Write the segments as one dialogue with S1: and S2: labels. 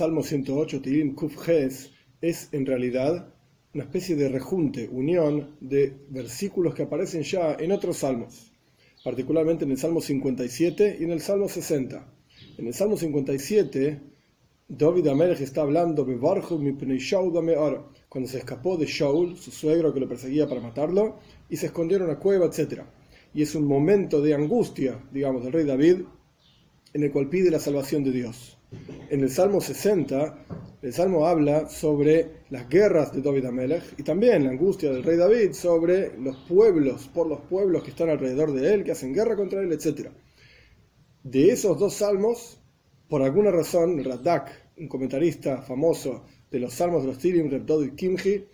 S1: Salmo 108, Tilim Kuf Ges, es en realidad una especie de rejunte, unión de versículos que aparecen ya en otros salmos, particularmente en el Salmo 57 y en el Salmo 60. En el Salmo 57, David Amelech está hablando cuando se escapó de Shaul, su suegro que lo perseguía para matarlo, y se escondió en una cueva, etc. Y es un momento de angustia, digamos, del rey David, en el cual pide la salvación de Dios. En el Salmo 60, el Salmo habla sobre las guerras de David Amelech y también la angustia del rey David sobre los pueblos, por los pueblos que están alrededor de él, que hacen guerra contra él, etc. De esos dos salmos, por alguna razón, Radak, un comentarista famoso de los salmos de los Tirim, y Kimji,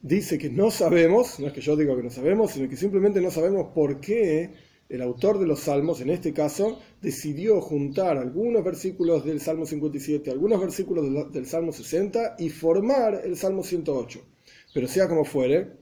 S1: dice que no sabemos, no es que yo diga que no sabemos, sino que simplemente no sabemos por qué el autor de los salmos, en este caso, decidió juntar algunos versículos del Salmo 57, algunos versículos del Salmo 60 y formar el Salmo 108. Pero sea como fuere,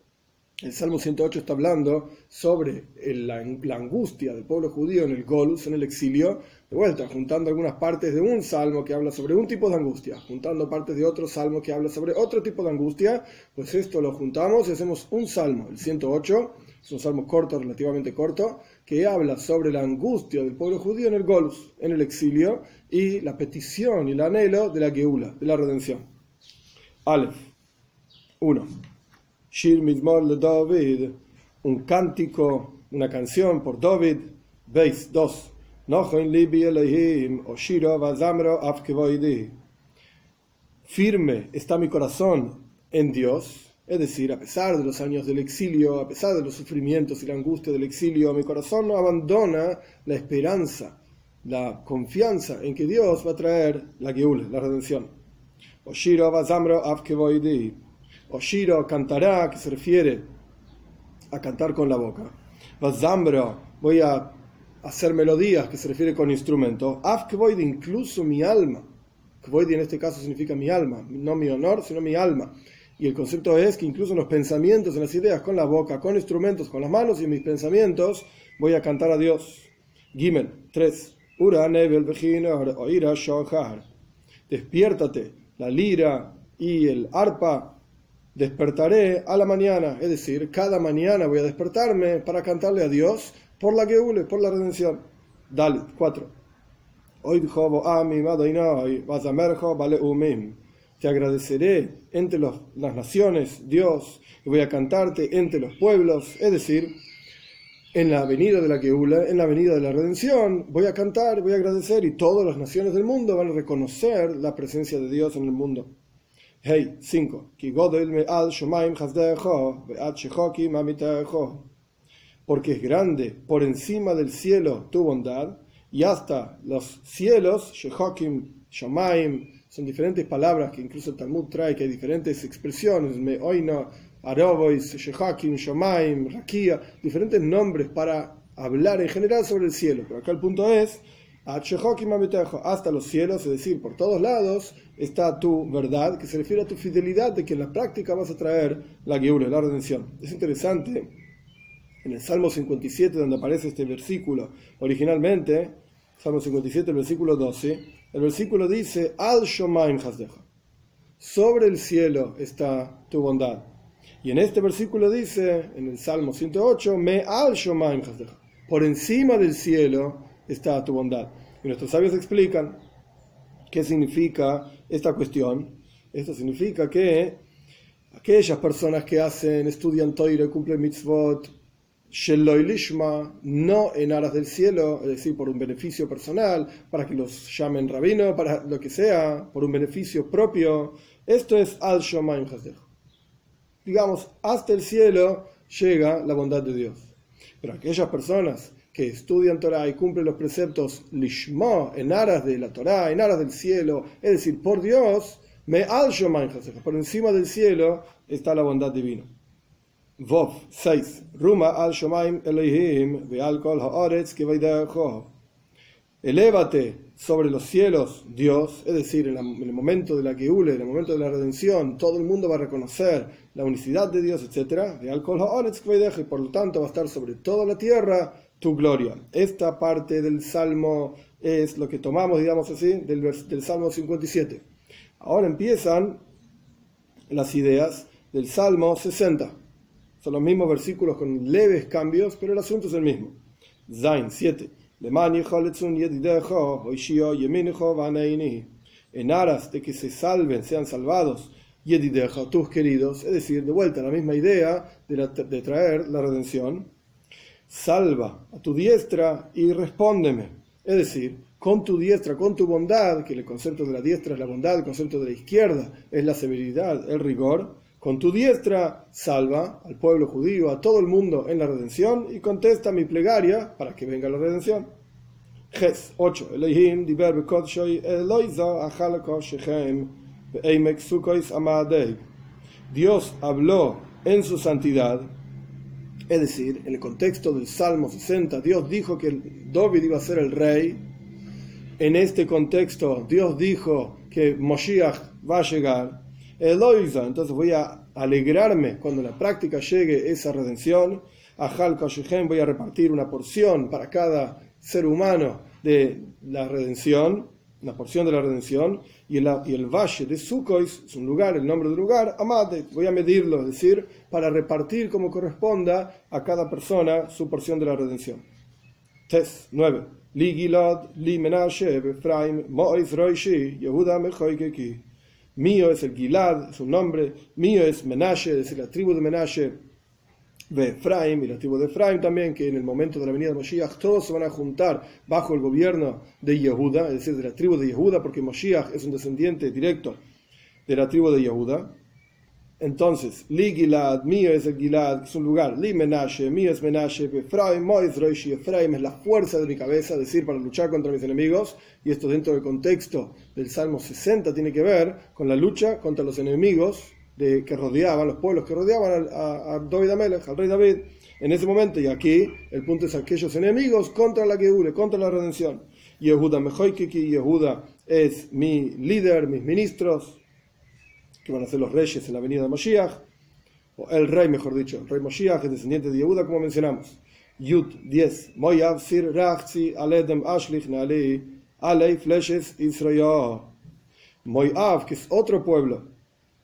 S1: el Salmo 108 está hablando sobre la, angustia del pueblo judío en el Golus, en el exilio, de vuelta, juntando algunas partes de un salmo que habla sobre un tipo de angustia, juntando partes de otro salmo que habla sobre otro tipo de angustia, pues esto lo juntamos y hacemos un salmo, el 108, es un salmo corto, relativamente corto, que habla sobre la angustia del pueblo judío en el Golus, en el exilio, y la petición y el anhelo de la Geula, de la redención. Aleph 1. Shir Mizmor le David, un cántico, una canción por David. Veis 2. Firme está mi corazón en Dios, es decir, a pesar de los años del exilio, a pesar de los sufrimientos y la angustia del exilio, mi corazón no abandona la esperanza, la confianza en que Dios va a traer la Geul, la redención. Oshiro Bazamro Oshiro cantará, que se refiere a cantar con la boca. Bazamro, voy a hacer melodías, que se refiere con instrumento. Afkevoid, incluso mi alma. Kvoid en este caso significa mi alma, no mi honor, sino mi alma. Y el concepto es que incluso en los pensamientos, en las ideas, con la boca, con instrumentos, con las manos y mis pensamientos, voy a cantar a Dios. Gimel 3. Ura nevel oira shohar. Despiértate, la lira y el arpa despertaré a la mañana, es decir, cada mañana voy a despertarme para cantarle a Dios por la Geule, por la redención. Dale, 4. Te agradeceré entre las naciones, Dios, y voy a cantarte entre los pueblos, es decir, en la avenida de la Geula, en la avenida de la redención, voy a cantar, voy a agradecer y todas las naciones del mundo van a reconocer la presencia de Dios en el mundo. Hey, 5 porque es grande por encima del cielo tu bondad, y hasta los cielos, Shehokim, Shomaim, son diferentes palabras que incluso el Talmud trae, que hay diferentes expresiones, Meoino, Arobois, Shehokim, Shomaim, Rakia, diferentes nombres para hablar en general sobre el cielo. Pero acá el punto es, hasta los cielos, es decir, por todos lados está tu verdad, que se refiere a tu fidelidad de que en la práctica vas a traer la Geula, la redención. Es interesante en el Salmo 57, donde aparece este versículo originalmente, Salmo 57, el versículo 12, el versículo dice, Al Shomaim Hasdeja, sobre el cielo está tu bondad. Y en este versículo dice, en el Salmo 108, Me Al Shomaim Hasdeja, por encima del cielo está tu bondad. Y nuestros sabios explican qué significa esta cuestión. Esto significa que aquellas personas que hacen, estudian Toire, cumplen mitzvot, Lishma, no en aras del cielo, es decir, por un beneficio personal, para que los llamen rabino, para lo que sea, por un beneficio propio. Esto es al Shomayim Digamos, hasta el cielo llega la bondad de Dios. Pero aquellas personas que estudian Torah y cumplen los preceptos Lishma, en aras de la Torah, en aras del cielo, es decir, por Dios, me al por encima del cielo está la bondad divina. Vov 6. Ruma al Shomaim Elohim ve'al kol ha'aretz Elévate sobre los cielos, Dios, es decir, en, el momento de la Geule, en el momento de la redención, todo el mundo va a reconocer la unicidad de Dios, etc. Ve'al kol ha'aretz y por lo tanto va a estar sobre toda la tierra tu gloria. Esta parte del Salmo es lo que tomamos, digamos así, del, del Salmo 57. Ahora empiezan las ideas del Salmo 60. Son los mismos versículos con leves cambios, pero el asunto es el mismo. Zain 7. En aras de que se salven, sean salvados, Yedideja, tus queridos, es decir, de vuelta la misma idea de, de traer la redención. Salva a tu diestra y respóndeme. Es decir, con tu diestra, con tu bondad, que el concepto de la diestra es la bondad, el concepto de la izquierda es la severidad, el rigor, con tu diestra salva al pueblo judío, a todo el mundo en la redención y contesta mi plegaria para que venga la redención. Ges 8. Dios habló en su santidad, es decir, en el contexto del Salmo 60, Dios dijo que David iba a ser el rey. En este contexto, Dios dijo que Moshiach va a llegar. Eloisa, entonces voy a alegrarme cuando en la práctica llegue esa redención. A Halkashechem voy a repartir una porción para cada ser humano de la redención, una porción de la redención. Y el, valle de Sukois es un lugar, el nombre del lugar, Amade, voy a medirlo, es decir, para repartir como corresponda a cada persona su porción de la redención. Tes 9. Li Li Menashe, Efraim, Mois Roishi, Yehuda. Mío es el Gilad, su nombre. Mío es Menashe, es decir, la tribu de Menashe. De Efraim y la tribu de Efraim también, que en el momento de la venida de Moshiach todos se van a juntar bajo el gobierno de Yehuda, es decir, de la tribu de Yehuda, porque Moshiach es un descendiente directo de la tribu de Yehuda. Entonces, Li Gilad, mío es el Gilad, es un lugar, Li Menashe, mío es Menashe, Efraim, Mois Roishi, Efraim es la fuerza de mi cabeza, es decir, para luchar contra mis enemigos, y esto dentro del contexto del Salmo 60 tiene que ver con la lucha contra los enemigos de, que rodeaban, los pueblos que rodeaban a, a David Amelech, al rey David, en ese momento, y aquí el punto es aquellos enemigos contra la Geule, contra la redención. Yehuda Mejoikiki, Yehuda es mi líder, mis ministros, que van a ser los reyes en la venida de Moshiach, o el rey, mejor dicho, el rey Moshiach, es descendiente de Yehuda, como mencionamos. Yud 10. Moyav sir rachzi aledem ashlich nali alei fleshes Israel. Moyav, que es otro pueblo.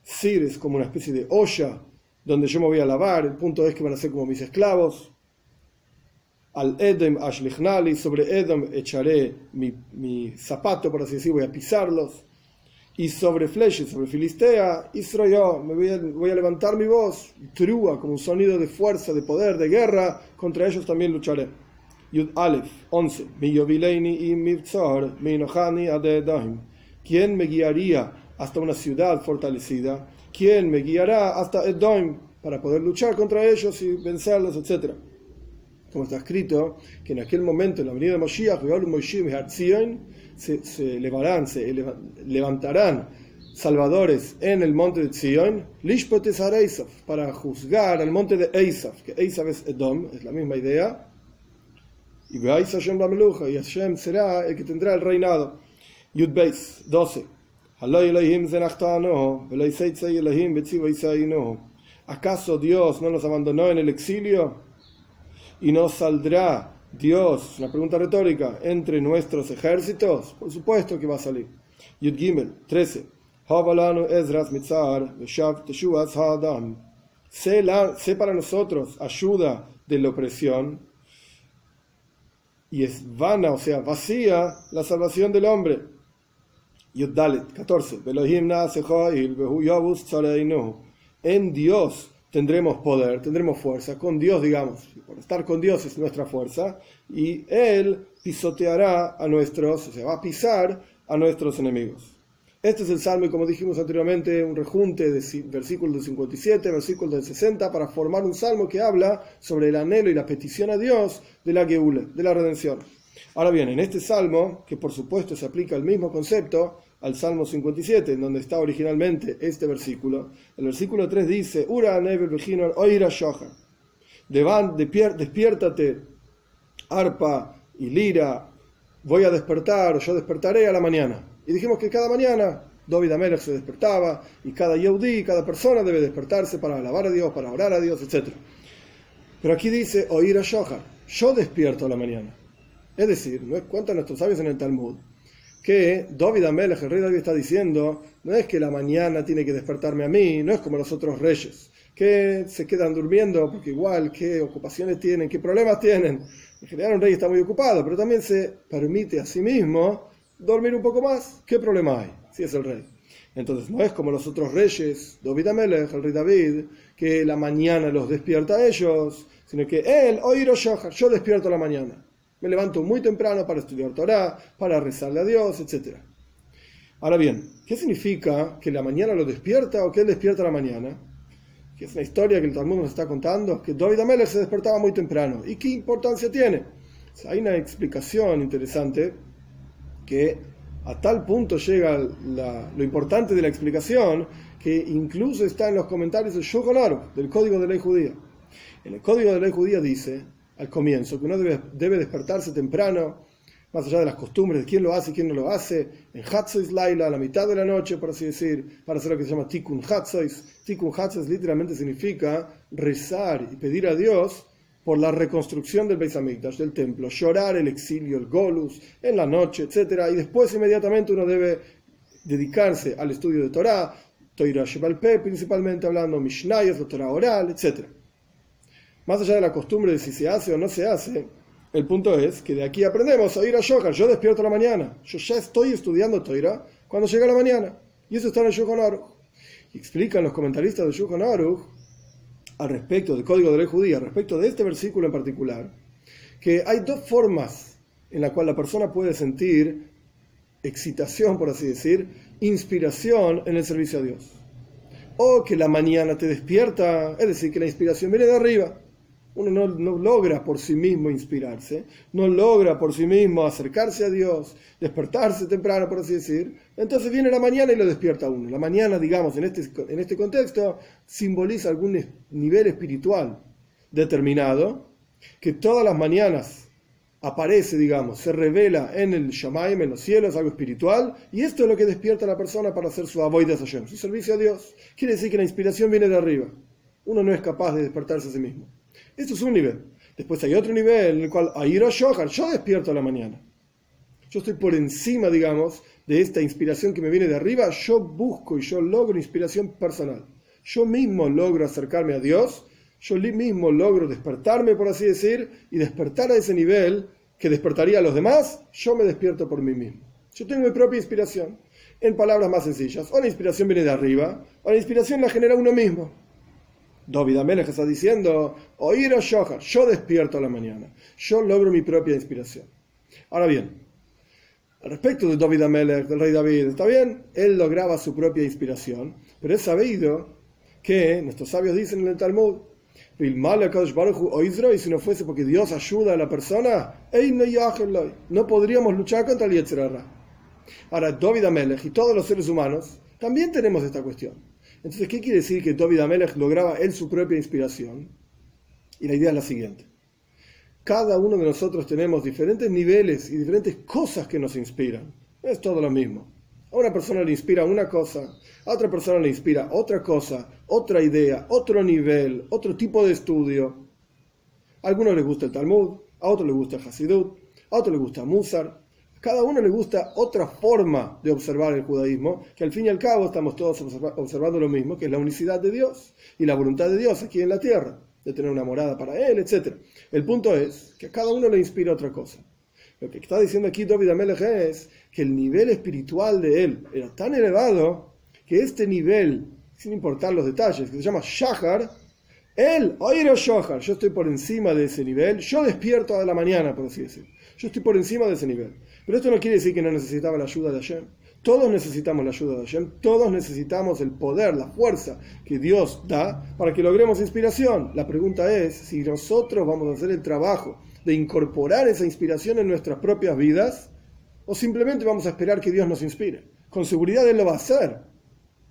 S1: Sir es como una especie de olla donde yo me voy a lavar. El punto es que van a ser como mis esclavos. Al Edem ashlich nali, sobre Edom echaré mi, mi zapato, por así decir, voy a pisarlos y sobre Fleches, sobre Filistea, Israel, me voy a, voy a levantar mi voz, trúa, como un sonido de fuerza, de poder, de guerra, contra ellos también lucharé. Yud Aleph, 11. Mi yovileini y mivzor, mi enohani adedahim. ¿Quién me guiaría hasta una ciudad fortalecida? ¿Quién me guiará hasta Edom para poder luchar contra ellos y vencerlos, etcétera? Como está escrito, que en aquel momento, en la venida de Moshiach, se, elevarán, se levantarán salvadores en el monte de Zion, para juzgar al monte de Eisaf, que Eisaf es Edom, es la misma idea, y y Hashem será el que tendrá el reinado. Yud Beis 12. ¿Acaso Dios no nos abandonó en el exilio y no saldrá Dios, una pregunta retórica, entre nuestros ejércitos, por supuesto que va a salir. Yud Gimel 13. Sé para nosotros ayuda de la opresión y es vana, o sea, vacía la salvación del hombre. Yud Dalet 14. En Dios tendremos poder, tendremos fuerza, con Dios, digamos, por estar con Dios es nuestra fuerza, y Él pisoteará a nuestros, o sea, va a pisar a nuestros enemigos. Este es el salmo, y como dijimos anteriormente, un rejunte de versículos del 57, versículos del 60, para formar un salmo que habla sobre el anhelo y la petición a Dios de la Geule, de la redención. Ahora bien, en este salmo, que por supuesto se aplica el mismo concepto, al Salmo 57, en donde está originalmente este versículo. El versículo 3 dice, Ura oira Despiértate, arpa y lira, voy a despertar, yo despertaré a la mañana. Y dijimos que cada mañana David Amelech se despertaba y cada Yehudi, cada persona debe despertarse para alabar a Dios, para orar a Dios, etc. Pero aquí dice, oír a yo despierto a la mañana. Es decir, no cuentan nuestros sabios en el Talmud que David Amelech, el rey David, está diciendo, no es que la mañana tiene que despertarme a mí, no es como los otros reyes, que se quedan durmiendo porque igual qué ocupaciones tienen, qué problemas tienen. En general un rey está muy ocupado, pero también se permite a sí mismo dormir un poco más. ¿Qué problema hay si es el rey? Entonces no es como los otros reyes, David Amelech, el rey David, que la mañana los despierta a ellos, sino que él, oíro yo despierto la mañana. Me levanto muy temprano para estudiar Torah, para rezarle a Dios, etc. Ahora bien, ¿qué significa que la mañana lo despierta o que él despierta la mañana? Que es una historia que el Talmud nos está contando, que David Amelech se despertaba muy temprano. ¿Y qué importancia tiene? hay una explicación interesante que a tal punto llega lo importante de la explicación que incluso está en los comentarios del Shogun del Código de Ley Judía. En el Código de Ley Judía dice, al comienzo, que uno debe, despertarse temprano, más allá de las costumbres de quién lo hace y quién no lo hace, en Hatzois Laila, a la mitad de la noche, por así decir, para hacer lo que se llama Tikkun Hatzois. Tikkun Hatzois literalmente significa rezar y pedir a Dios por la reconstrucción del Beis Hamikdash, del templo, llorar el exilio, el Golus, en la noche, etc. Y después inmediatamente uno debe dedicarse al estudio de Torah, Torah Shebalpe, principalmente hablando Mishnayos, la Torah oral, etc. Más allá de la costumbre de si se hace o no se hace, el punto es que de aquí aprendemos a ir a Shohar. Yo despierto la mañana. Yo ya estoy estudiando Torah cuando llega la mañana. Y eso está en el Shulchan Aruch. Explican los comentaristas del Shulchan Aruch al respecto del código de ley judía, respecto de este versículo en particular, que hay dos formas en las cuales la persona puede sentir excitación, por así decir, inspiración en el servicio a Dios. O que la mañana te despierta, es decir, que la inspiración viene de arriba. Uno no, logra por sí mismo inspirarse, no logra por sí mismo acercarse a Dios, despertarse temprano, por así decir. Entonces viene la mañana y lo despierta uno. La mañana, digamos, en este, en este contexto, simboliza algún nivel espiritual determinado, que todas las mañanas aparece, digamos, se revela en el Shamaim, en los cielos, algo espiritual, y esto es lo que despierta a la persona para hacer su de Hashem, su servicio a Dios. Quiere decir que la inspiración viene de arriba. Uno no es capaz de despertarse a sí mismo. Esto es un nivel. Después hay otro nivel en el cual Airo Shohar, yo despierto a la mañana. Yo estoy por encima, digamos, de esta inspiración que me viene de arriba. Yo busco y yo logro inspiración personal. Yo mismo logro acercarme a Dios. Yo mismo logro despertarme, por así decir, y despertar a ese nivel que despertaría a los demás. Yo me despierto por mí mismo. Yo tengo mi propia inspiración. En palabras más sencillas, o la inspiración viene de arriba, o la inspiración la genera uno mismo. David Amelech está diciendo, oír a Shohar, yo despierto a la mañana, yo logro mi propia inspiración. Ahora bien, respecto de David Amelech, del rey David, está bien, él lograba su propia inspiración, pero es sabido que nuestros sabios dicen en el Talmud, y si no fuese porque Dios ayuda a la persona, no podríamos luchar contra el Yetzirah. Ahora, David Amelech y todos los seres humanos también tenemos esta cuestión. Entonces, ¿qué quiere decir que David Amelech lograba él su propia inspiración? Y la idea es la siguiente. Cada uno de nosotros tenemos diferentes niveles y diferentes cosas que nos inspiran. Es todo lo mismo. A una persona le inspira una cosa, a otra persona le inspira otra cosa, otra idea, otro nivel, otro tipo de estudio. A algunos les gusta el Talmud, a otros les gusta el Hasidut, a otros les gusta Musar, cada uno le gusta otra forma de observar el judaísmo, que al fin y al cabo estamos todos observando lo mismo, que es la unicidad de Dios y la voluntad de Dios aquí en la tierra, de tener una morada para Él, etc. El punto es que a cada uno le inspira otra cosa. Lo que está diciendo aquí David Amelech es que el nivel espiritual de él era tan elevado que este nivel, sin importar los detalles, que se llama Shahar, él, oír Shahar, yo estoy por encima de ese nivel, yo despierto a la mañana, por así decirlo. Yo estoy por encima de ese nivel. Pero esto no quiere decir que no necesitaba la ayuda de Hashem. Todos necesitamos la ayuda de Hashem, todos necesitamos el poder, la fuerza que Dios da para que logremos inspiración. La pregunta es si nosotros vamos a hacer el trabajo de incorporar esa inspiración en nuestras propias vidas o simplemente vamos a esperar que Dios nos inspire. Con seguridad Él lo va a hacer.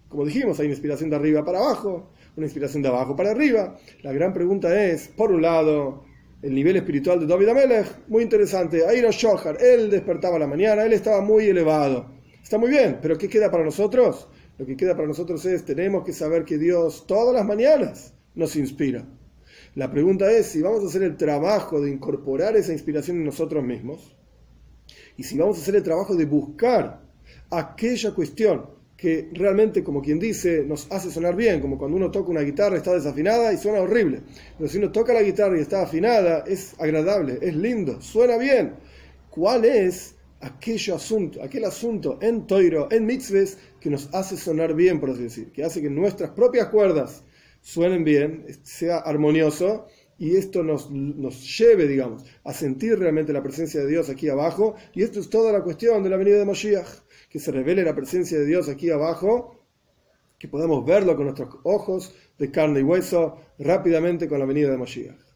S1: Como dijimos, hay una inspiración de arriba para abajo, una inspiración de abajo para arriba. La gran pregunta es, por un lado, el nivel espiritual de David Amelech, muy interesante. Airo Shohar, él despertaba la mañana, él estaba muy elevado. Está muy bien, pero ¿qué queda para nosotros? Lo que queda para nosotros es, tenemos que saber que Dios todas las mañanas nos inspira. La pregunta es si vamos a hacer el trabajo de incorporar esa inspiración en nosotros mismos. Y si vamos a hacer el trabajo de buscar aquella cuestión que realmente, como quien dice, nos hace sonar bien, como cuando uno toca una guitarra está desafinada y suena horrible. Pero si uno toca la guitarra y está afinada, es agradable, es lindo, suena bien. ¿Cuál es aquel asunto, aquel asunto en Toiro, en Mitzvahs, que nos hace sonar bien, por así decir, que hace que nuestras propias cuerdas suenen bien, sea armonioso, y esto nos, nos lleve, digamos, a sentir realmente la presencia de Dios aquí abajo, y esto es toda la cuestión de la venida de Moshiach, que se revele la presencia de Dios aquí abajo, que podamos verlo con nuestros ojos de carne y hueso rápidamente con la venida de Moshiach.